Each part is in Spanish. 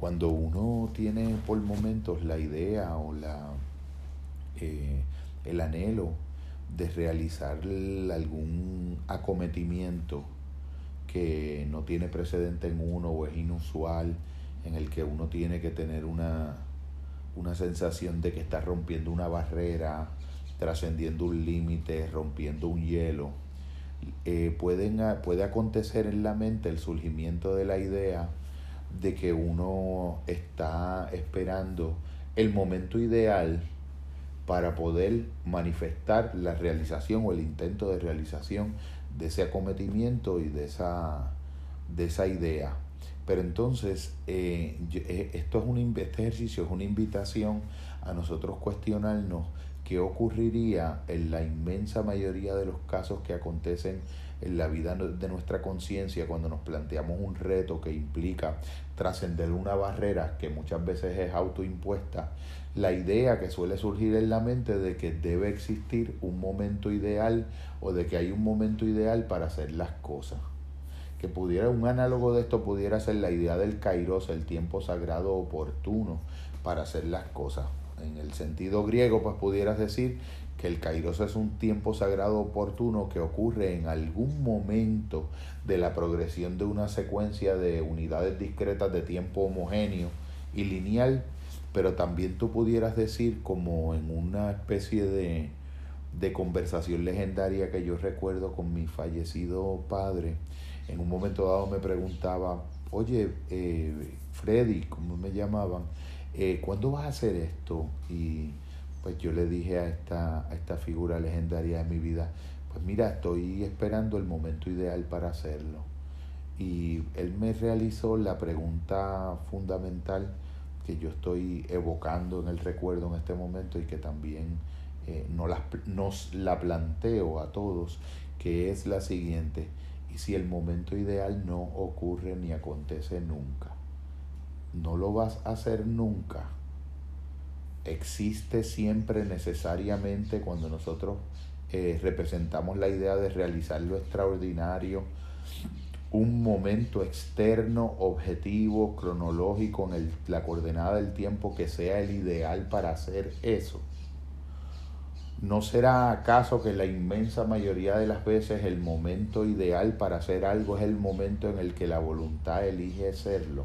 cuando uno tiene por momentos la idea o la, eh, el anhelo de realizar algún acometimiento que no tiene precedente en uno o es inusual, en el que uno tiene que tener una, una sensación de que está rompiendo una barrera, trascendiendo un límite, rompiendo un hielo. Eh, pueden, puede acontecer en la mente el surgimiento de la idea de que uno está esperando el momento ideal para poder manifestar la realización o el intento de realización de ese acometimiento y de esa, de esa idea. Pero entonces, eh, eh, esto es un, este ejercicio es una invitación a nosotros cuestionarnos qué ocurriría en la inmensa mayoría de los casos que acontecen en la vida de nuestra conciencia cuando nos planteamos un reto que implica trascender una barrera que muchas veces es autoimpuesta, la idea que suele surgir en la mente de que debe existir un momento ideal o de que hay un momento ideal para hacer las cosas. Que pudiera, un análogo de esto pudiera ser la idea del kairos, el tiempo sagrado oportuno para hacer las cosas. En el sentido griego, pues pudieras decir que el Kairos es un tiempo sagrado oportuno que ocurre en algún momento de la progresión de una secuencia de unidades discretas de tiempo homogéneo y lineal, pero también tú pudieras decir como en una especie de, de conversación legendaria que yo recuerdo con mi fallecido padre, en un momento dado me preguntaba, oye, eh, Freddy, como me llamaban, eh, ¿cuándo vas a hacer esto? Y pues yo le dije a esta, a esta figura legendaria de mi vida, pues mira, estoy esperando el momento ideal para hacerlo. Y él me realizó la pregunta fundamental que yo estoy evocando en el recuerdo en este momento y que también eh, nos la planteo a todos, que es la siguiente, y si el momento ideal no ocurre ni acontece nunca, no lo vas a hacer nunca, existe siempre necesariamente cuando nosotros eh, representamos la idea de realizar lo extraordinario, un momento externo, objetivo, cronológico, en la coordenada del tiempo que sea el ideal para hacer eso. ¿No será acaso que la inmensa mayoría de las veces el momento ideal para hacer algo es el momento en el que la voluntad elige serlo?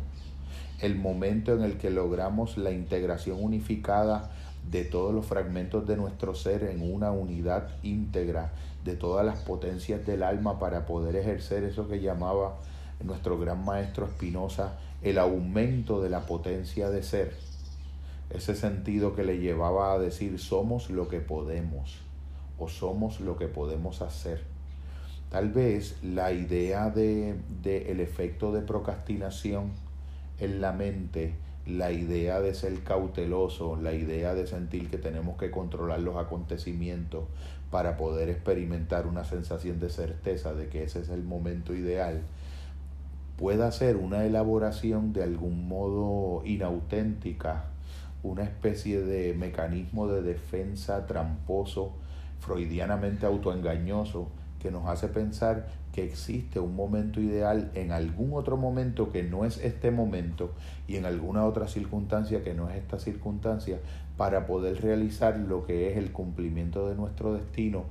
El momento en el que logramos la integración unificada de todos los fragmentos de nuestro ser en una unidad íntegra de todas las potencias del alma para poder ejercer eso que llamaba nuestro gran maestro Spinoza el aumento de la potencia de ser. Ese sentido que le llevaba a decir somos lo que podemos o somos lo que podemos hacer. Tal vez la idea de, de el efecto de procrastinación en la mente la idea de ser cauteloso, la idea de sentir que tenemos que controlar los acontecimientos para poder experimentar una sensación de certeza de que ese es el momento ideal, pueda ser una elaboración de algún modo inauténtica, una especie de mecanismo de defensa tramposo, freudianamente autoengañoso, que nos hace pensar que existe un momento ideal en algún otro momento que no es este momento y en alguna otra circunstancia que no es esta circunstancia para poder realizar lo que es el cumplimiento de nuestro destino,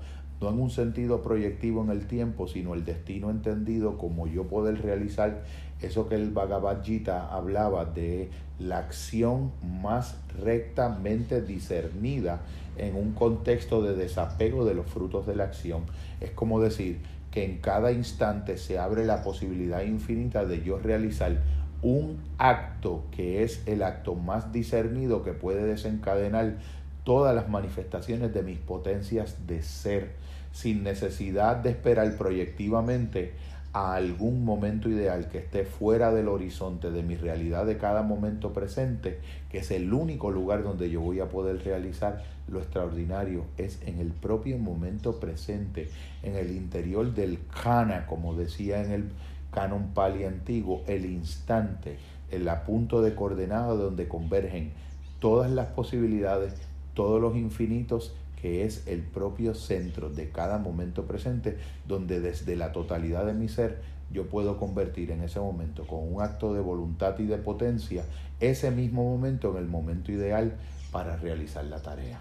no en un sentido proyectivo en el tiempo, sino el destino entendido como yo poder realizar eso que el Bhagavad Gita hablaba de la acción más rectamente discernida en un contexto de desapego de los frutos de la acción. Es como decir que en cada instante se abre la posibilidad infinita de yo realizar un acto que es el acto más discernido que puede desencadenar todas las manifestaciones de mis potencias de ser, sin necesidad de esperar proyectivamente a algún momento ideal que esté fuera del horizonte de mi realidad de cada momento presente, que es el único lugar donde yo voy a poder realizar lo extraordinario, es en el propio momento presente, en el interior del kana, como decía en el canon pali antiguo, el instante, el punto de coordenada donde convergen todas las posibilidades, todos los infinitos que es el propio centro de cada momento presente, donde desde la totalidad de mi ser yo puedo convertir en ese momento con un acto de voluntad y de potencia ese mismo momento en el momento ideal para realizar la tarea.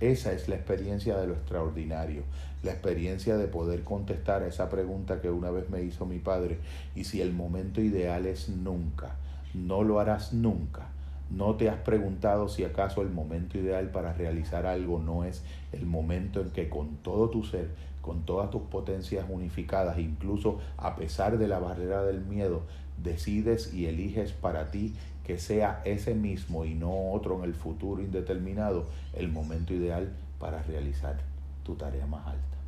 Esa es la experiencia de lo extraordinario, la experiencia de poder contestar a esa pregunta que una vez me hizo mi padre, y si el momento ideal es nunca, no lo harás nunca. No te has preguntado si acaso el momento ideal para realizar algo no es el momento en que con todo tu ser, con todas tus potencias unificadas, incluso a pesar de la barrera del miedo, decides y eliges para ti que sea ese mismo y no otro en el futuro indeterminado el momento ideal para realizar tu tarea más alta.